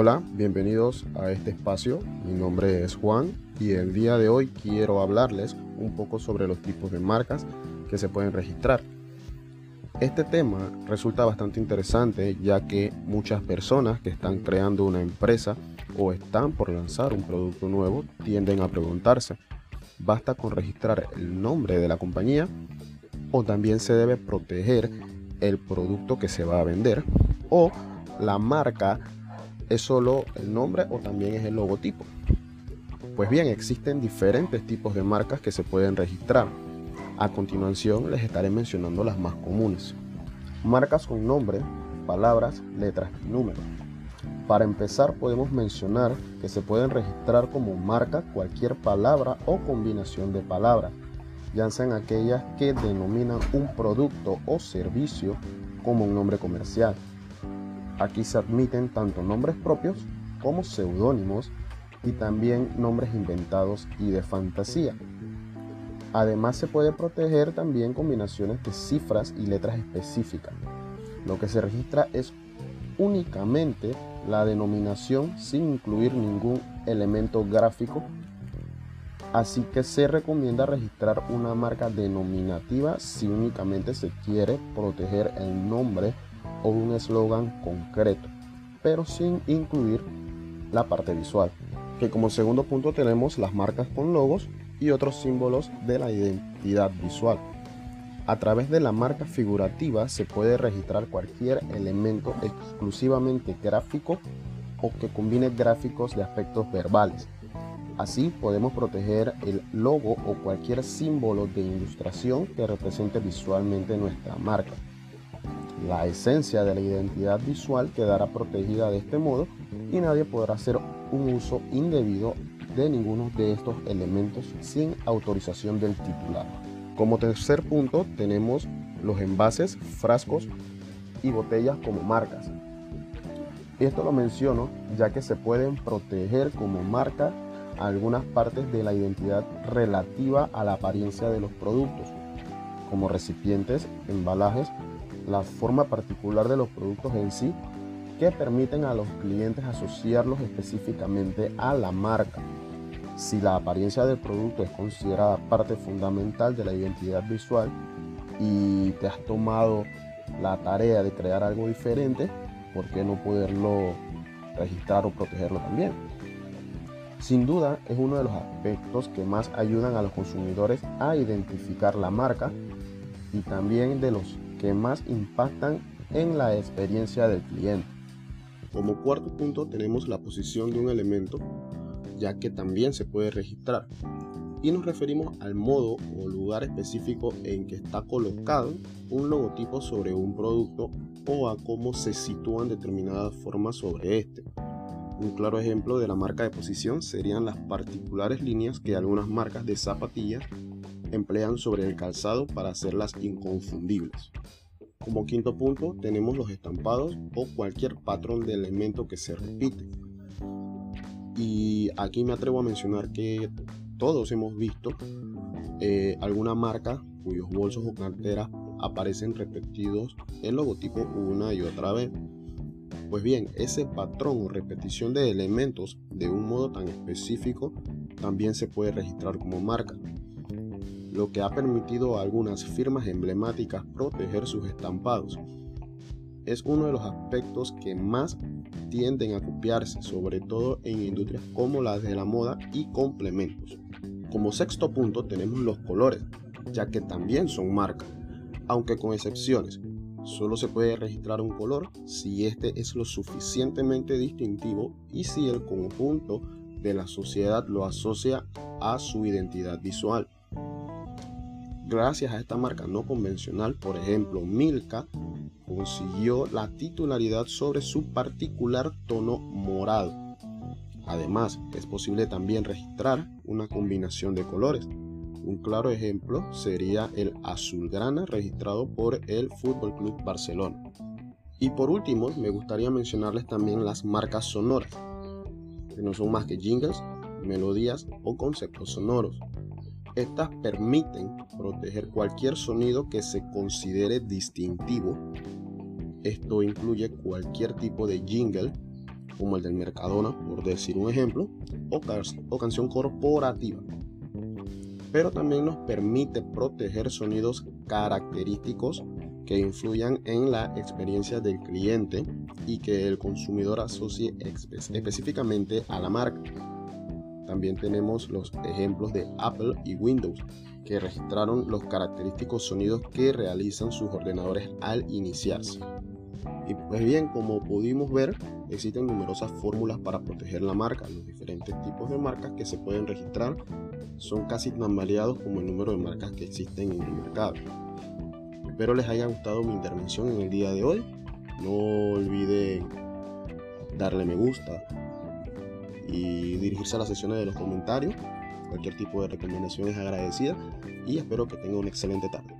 Hola, bienvenidos a este espacio. Mi nombre es Juan y el día de hoy quiero hablarles un poco sobre los tipos de marcas que se pueden registrar. Este tema resulta bastante interesante ya que muchas personas que están creando una empresa o están por lanzar un producto nuevo tienden a preguntarse, ¿basta con registrar el nombre de la compañía o también se debe proteger el producto que se va a vender o la marca ¿Es solo el nombre o también es el logotipo? Pues bien, existen diferentes tipos de marcas que se pueden registrar. A continuación les estaré mencionando las más comunes. Marcas con nombre, palabras, letras y números. Para empezar podemos mencionar que se pueden registrar como marca cualquier palabra o combinación de palabras, ya sean aquellas que denominan un producto o servicio como un nombre comercial. Aquí se admiten tanto nombres propios como seudónimos y también nombres inventados y de fantasía. Además se puede proteger también combinaciones de cifras y letras específicas. Lo que se registra es únicamente la denominación sin incluir ningún elemento gráfico. Así que se recomienda registrar una marca denominativa si únicamente se quiere proteger el nombre o un eslogan concreto, pero sin incluir la parte visual. Que como segundo punto tenemos las marcas con logos y otros símbolos de la identidad visual. A través de la marca figurativa se puede registrar cualquier elemento exclusivamente gráfico o que combine gráficos de aspectos verbales. Así podemos proteger el logo o cualquier símbolo de ilustración que represente visualmente nuestra marca. La esencia de la identidad visual quedará protegida de este modo y nadie podrá hacer un uso indebido de ninguno de estos elementos sin autorización del titular. Como tercer punto tenemos los envases, frascos y botellas como marcas. Esto lo menciono ya que se pueden proteger como marca algunas partes de la identidad relativa a la apariencia de los productos, como recipientes, embalajes la forma particular de los productos en sí que permiten a los clientes asociarlos específicamente a la marca. Si la apariencia del producto es considerada parte fundamental de la identidad visual y te has tomado la tarea de crear algo diferente, ¿por qué no poderlo registrar o protegerlo también? Sin duda es uno de los aspectos que más ayudan a los consumidores a identificar la marca y también de los que más impactan en la experiencia del cliente. Como cuarto punto tenemos la posición de un elemento, ya que también se puede registrar. Y nos referimos al modo o lugar específico en que está colocado un logotipo sobre un producto o a cómo se sitúan determinadas formas sobre este. Un claro ejemplo de la marca de posición serían las particulares líneas que algunas marcas de zapatillas emplean sobre el calzado para hacerlas inconfundibles. Como quinto punto tenemos los estampados o cualquier patrón de elemento que se repite. Y aquí me atrevo a mencionar que todos hemos visto eh, alguna marca cuyos bolsos o carteras aparecen repetidos en logotipo una y otra vez. Pues bien, ese patrón o repetición de elementos de un modo tan específico también se puede registrar como marca lo que ha permitido a algunas firmas emblemáticas proteger sus estampados. Es uno de los aspectos que más tienden a copiarse, sobre todo en industrias como las de la moda y complementos. Como sexto punto tenemos los colores, ya que también son marcas, aunque con excepciones. Solo se puede registrar un color si este es lo suficientemente distintivo y si el conjunto de la sociedad lo asocia a su identidad visual. Gracias a esta marca no convencional, por ejemplo, Milka consiguió la titularidad sobre su particular tono morado. Además, es posible también registrar una combinación de colores. Un claro ejemplo sería el azulgrana registrado por el Fútbol Club Barcelona. Y por último, me gustaría mencionarles también las marcas sonoras, que no son más que jingles, melodías o conceptos sonoros. Estas permiten proteger cualquier sonido que se considere distintivo. Esto incluye cualquier tipo de jingle, como el del Mercadona, por decir un ejemplo, o, canción corporativa. Pero también nos permite proteger sonidos característicos que influyan en la experiencia del cliente y que el consumidor asocie específicamente a la marca. También tenemos los ejemplos de Apple y Windows, que registraron los característicos sonidos que realizan sus ordenadores al iniciarse. Y pues bien, como pudimos ver, existen numerosas fórmulas para proteger la marca. Los diferentes tipos de marcas que se pueden registrar son casi tan variados como el número de marcas que existen en el mercado. Espero les haya gustado mi intervención en el día de hoy. No olviden darle me gusta y dirigirse a las sesiones de los comentarios. Cualquier tipo de recomendación es agradecida y espero que tenga una excelente tarde.